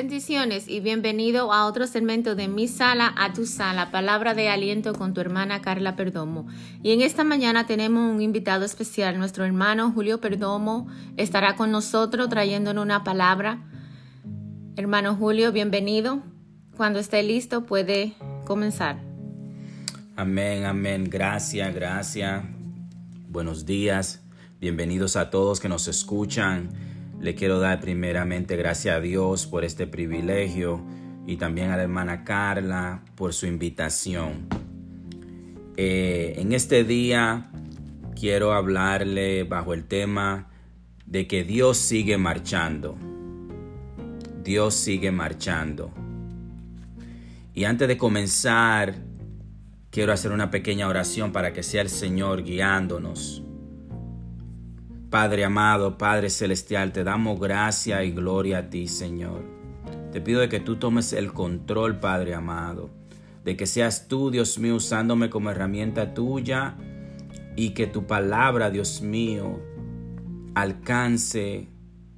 Bendiciones y bienvenido a otro segmento de Mi Sala a Tu Sala, palabra de aliento con tu hermana Carla Perdomo. Y en esta mañana tenemos un invitado especial, nuestro hermano Julio Perdomo estará con nosotros trayéndonos una palabra. Hermano Julio, bienvenido. Cuando esté listo puede comenzar. Amén, amén. Gracias, gracias. Buenos días. Bienvenidos a todos que nos escuchan le quiero dar primeramente gracias a Dios por este privilegio y también a la hermana Carla por su invitación. Eh, en este día quiero hablarle bajo el tema de que Dios sigue marchando. Dios sigue marchando. Y antes de comenzar, quiero hacer una pequeña oración para que sea el Señor guiándonos Padre amado, Padre celestial, te damos gracia y gloria a ti, Señor. Te pido de que tú tomes el control, Padre amado, de que seas tú, Dios mío, usándome como herramienta tuya y que tu palabra, Dios mío, alcance,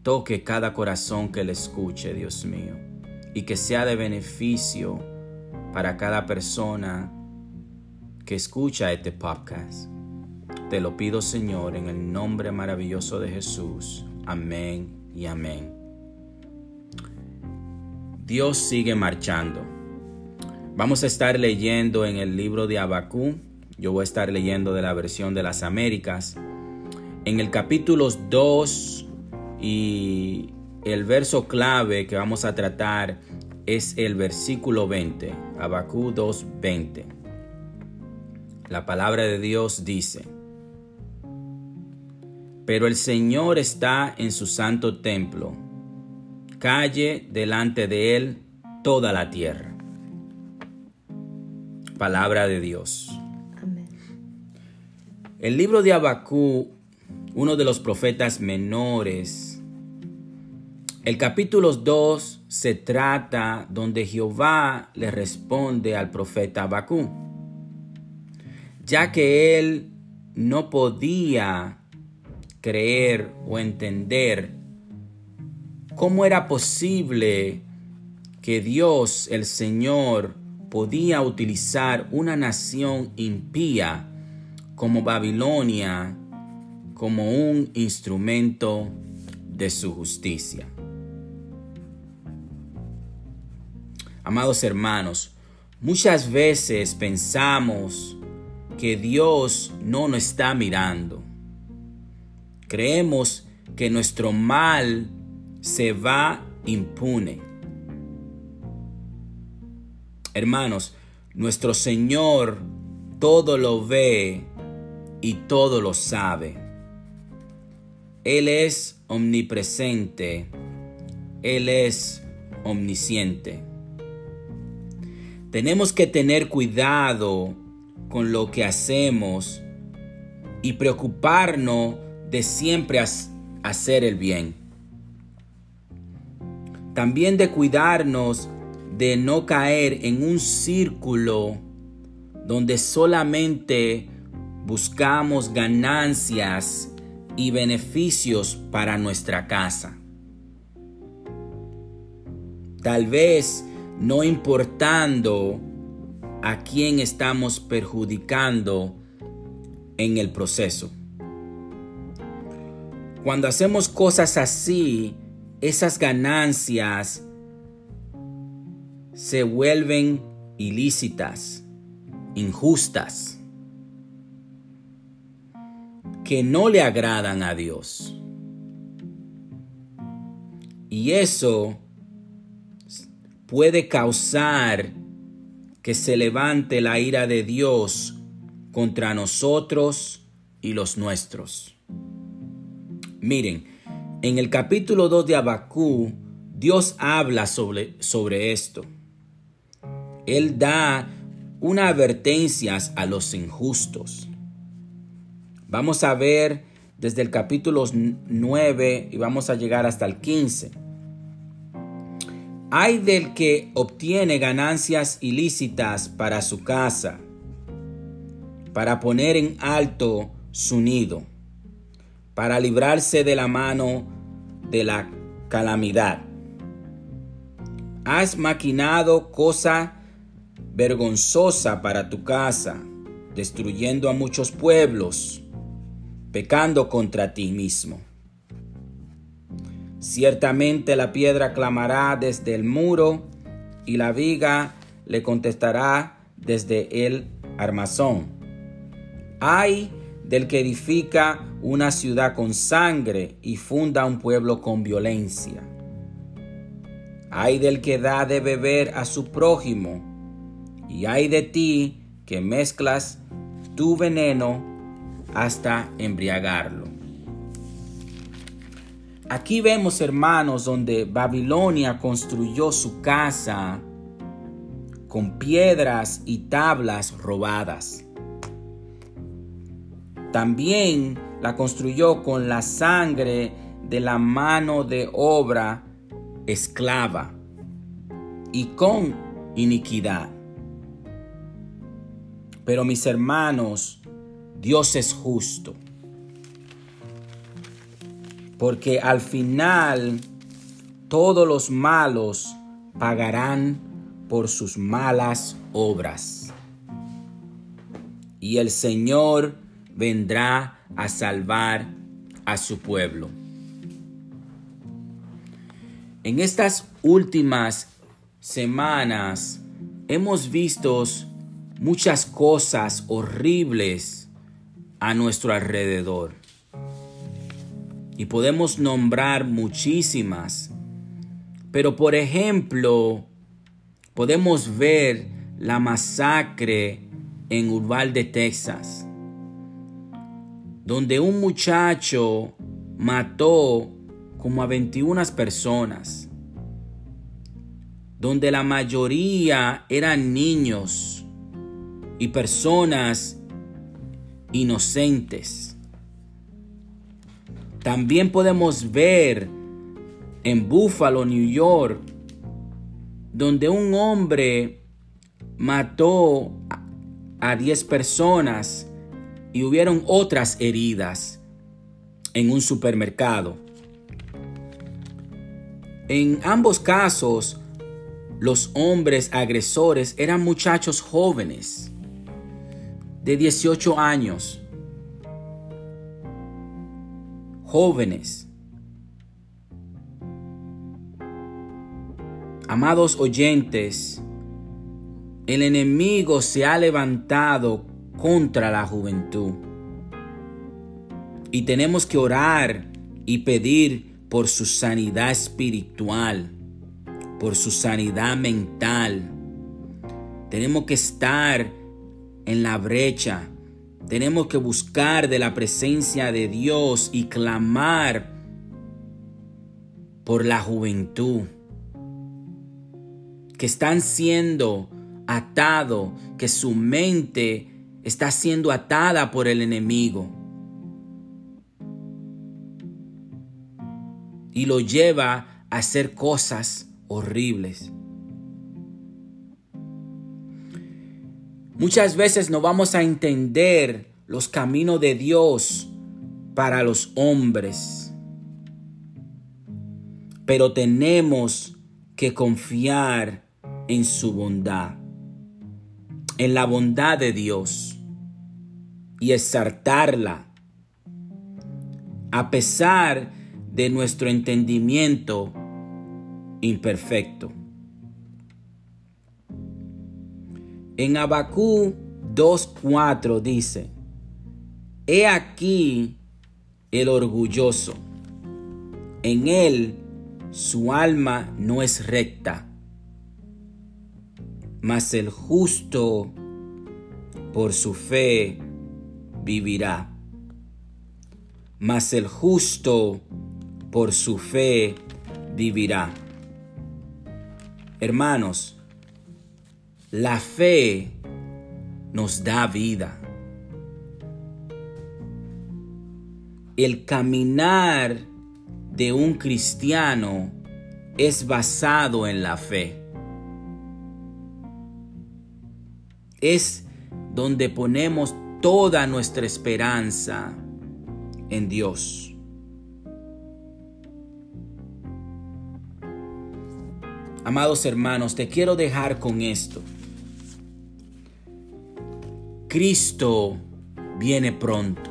toque cada corazón que le escuche, Dios mío, y que sea de beneficio para cada persona que escucha este podcast. Te lo pido Señor en el nombre maravilloso de Jesús. Amén y amén. Dios sigue marchando. Vamos a estar leyendo en el libro de Abacú. Yo voy a estar leyendo de la versión de las Américas. En el capítulo 2 y el verso clave que vamos a tratar es el versículo 20. Abacú 2:20. La palabra de Dios dice: pero el Señor está en su santo templo. Calle delante de él toda la tierra. Palabra de Dios. El libro de Abacú, uno de los profetas menores, el capítulo 2 se trata donde Jehová le responde al profeta Abacú, ya que él no podía creer o entender cómo era posible que Dios, el Señor, podía utilizar una nación impía como Babilonia como un instrumento de su justicia. Amados hermanos, muchas veces pensamos que Dios no nos está mirando Creemos que nuestro mal se va impune. Hermanos, nuestro Señor todo lo ve y todo lo sabe. Él es omnipresente. Él es omnisciente. Tenemos que tener cuidado con lo que hacemos y preocuparnos de siempre hacer el bien. También de cuidarnos de no caer en un círculo donde solamente buscamos ganancias y beneficios para nuestra casa. Tal vez no importando a quién estamos perjudicando en el proceso. Cuando hacemos cosas así, esas ganancias se vuelven ilícitas, injustas, que no le agradan a Dios. Y eso puede causar que se levante la ira de Dios contra nosotros y los nuestros. Miren, en el capítulo 2 de Abacú, Dios habla sobre, sobre esto. Él da una advertencia a los injustos. Vamos a ver desde el capítulo 9 y vamos a llegar hasta el 15. Hay del que obtiene ganancias ilícitas para su casa, para poner en alto su nido para librarse de la mano de la calamidad. Has maquinado cosa vergonzosa para tu casa, destruyendo a muchos pueblos, pecando contra ti mismo. Ciertamente la piedra clamará desde el muro y la viga le contestará desde el armazón. Ay del que edifica una ciudad con sangre y funda un pueblo con violencia. Ay del que da de beber a su prójimo, y ay de ti que mezclas tu veneno hasta embriagarlo. Aquí vemos, hermanos, donde Babilonia construyó su casa con piedras y tablas robadas. También la construyó con la sangre de la mano de obra esclava y con iniquidad. Pero mis hermanos, Dios es justo. Porque al final todos los malos pagarán por sus malas obras. Y el Señor vendrá a salvar a su pueblo. En estas últimas semanas hemos visto muchas cosas horribles a nuestro alrededor. Y podemos nombrar muchísimas. Pero por ejemplo, podemos ver la masacre en Uvalde, Texas, donde un muchacho mató como a 21 personas, donde la mayoría eran niños y personas inocentes. También podemos ver en Buffalo, New York, donde un hombre mató a 10 personas y hubieron otras heridas en un supermercado. En ambos casos, los hombres agresores eran muchachos jóvenes de 18 años. Jóvenes Amados oyentes, el enemigo se ha levantado contra la juventud. Y tenemos que orar y pedir por su sanidad espiritual, por su sanidad mental. Tenemos que estar en la brecha. Tenemos que buscar de la presencia de Dios y clamar por la juventud que están siendo atado, que su mente está siendo atada por el enemigo. Y lo lleva a hacer cosas horribles. Muchas veces no vamos a entender los caminos de Dios para los hombres. Pero tenemos que confiar en su bondad, en la bondad de Dios y exaltarla a pesar de nuestro entendimiento imperfecto. En Abacú 2.4 dice, He aquí el orgulloso, en él su alma no es recta mas el justo por su fe vivirá. Mas el justo por su fe vivirá. Hermanos, la fe nos da vida. El caminar de un cristiano es basado en la fe. es donde ponemos toda nuestra esperanza en Dios. Amados hermanos, te quiero dejar con esto. Cristo viene pronto.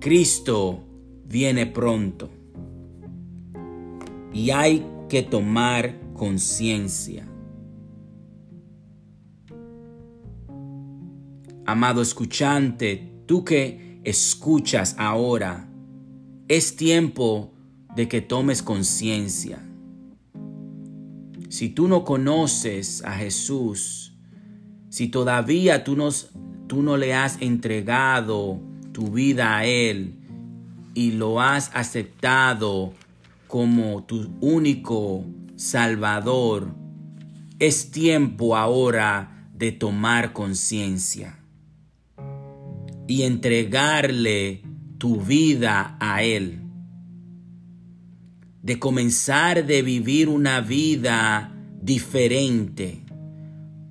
Cristo viene pronto. Y hay que tomar conciencia. Amado escuchante, tú que escuchas ahora, es tiempo de que tomes conciencia. Si tú no conoces a Jesús, si todavía tú, tú no le has entregado tu vida a Él y lo has aceptado como tu único Salvador, es tiempo ahora de tomar conciencia y entregarle tu vida a Él de comenzar de vivir una vida diferente,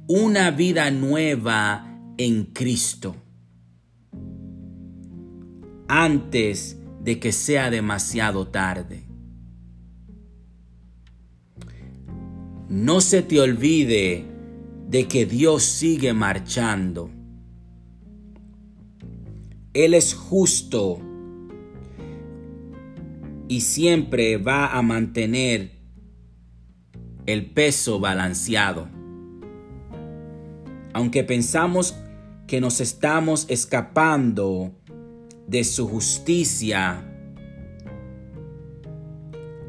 una vida nueva en Cristo, antes de que sea demasiado tarde. No se te olvide de que Dios sigue marchando. Él es justo y siempre va a mantener el peso balanceado. Aunque pensamos que nos estamos escapando de su justicia,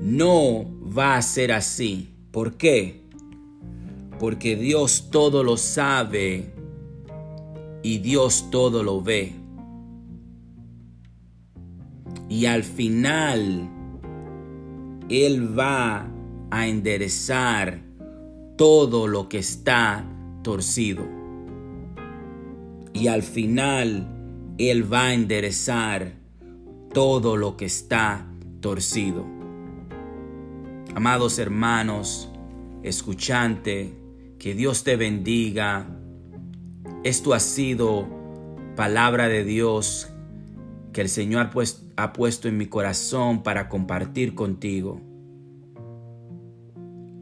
no va a ser así. ¿Por qué? Porque Dios todo lo sabe y Dios todo lo ve y al final Él va a enderezar todo lo que está torcido. Y al final Él va a enderezar todo lo que está torcido. Amados hermanos, escuchante, que Dios te bendiga. Esto ha sido palabra de Dios que el Señor ha puesto en mi corazón para compartir contigo.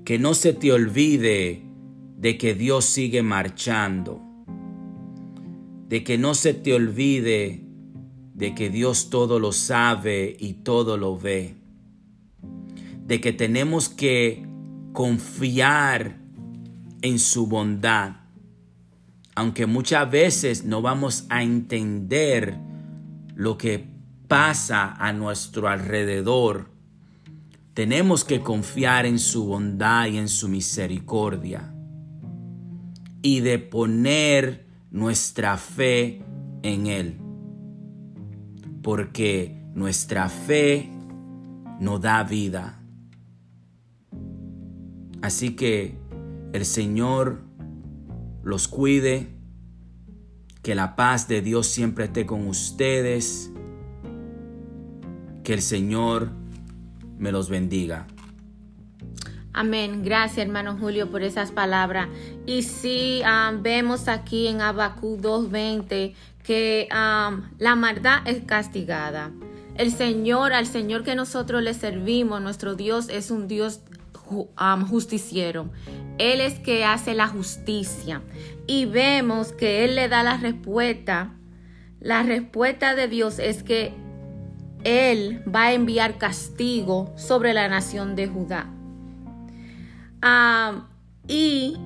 Que no se te olvide de que Dios sigue marchando. De que no se te olvide de que Dios todo lo sabe y todo lo ve. De que tenemos que confiar en su bondad. Aunque muchas veces no vamos a entender lo que pasa a nuestro alrededor, tenemos que confiar en su bondad y en su misericordia y de poner nuestra fe en Él. Porque nuestra fe nos da vida. Así que el Señor los cuide que la paz de Dios siempre esté con ustedes. Que el Señor me los bendiga. Amén. Gracias, hermano Julio, por esas palabras. Y sí, um, vemos aquí en Abacú 2.20 que um, la maldad es castigada. El Señor, al Señor que nosotros le servimos, nuestro Dios es un Dios um, justiciero. Él es que hace la justicia. Y vemos que Él le da la respuesta. La respuesta de Dios es que Él va a enviar castigo sobre la nación de Judá. Y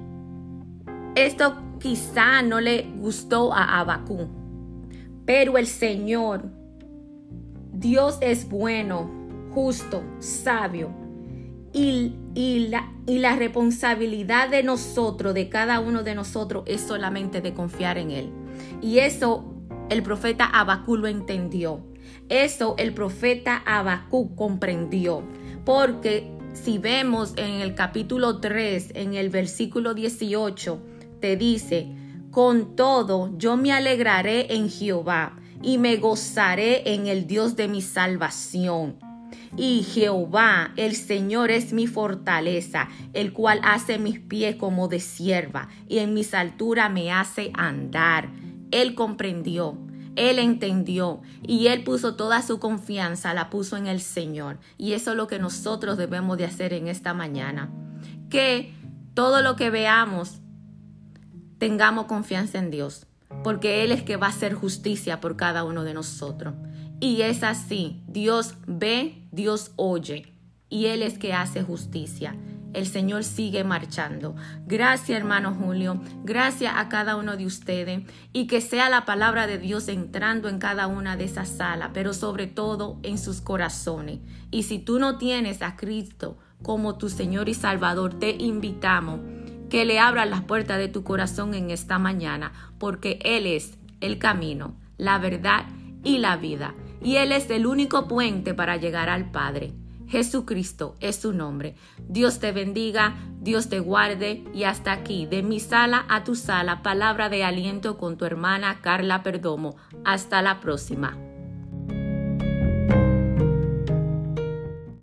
esto quizá no le gustó a Abacú. Pero el Señor, Dios es bueno, justo, sabio y, la, y la responsabilidad de nosotros, de cada uno de nosotros, es solamente de confiar en Él. Y eso el profeta Abacú lo entendió. Eso el profeta Abacú comprendió. Porque si vemos en el capítulo 3, en el versículo 18, te dice, con todo yo me alegraré en Jehová y me gozaré en el Dios de mi salvación. Y Jehová, el Señor, es mi fortaleza, el cual hace mis pies como de sierva, y en mis alturas me hace andar. Él comprendió. Él entendió y Él puso toda su confianza, la puso en el Señor. Y eso es lo que nosotros debemos de hacer en esta mañana. Que todo lo que veamos, tengamos confianza en Dios, porque Él es que va a hacer justicia por cada uno de nosotros. Y es así, Dios ve, Dios oye, y Él es que hace justicia el Señor sigue marchando. Gracias, hermano Julio. Gracias a cada uno de ustedes. Y que sea la palabra de Dios entrando en cada una de esas salas, pero sobre todo en sus corazones. Y si tú no tienes a Cristo como tu Señor y Salvador, te invitamos que le abras las puertas de tu corazón en esta mañana, porque Él es el camino, la verdad y la vida. Y Él es el único puente para llegar al Padre. Jesucristo es su nombre. Dios te bendiga, Dios te guarde y hasta aquí, de mi sala a tu sala, palabra de aliento con tu hermana Carla Perdomo. Hasta la próxima.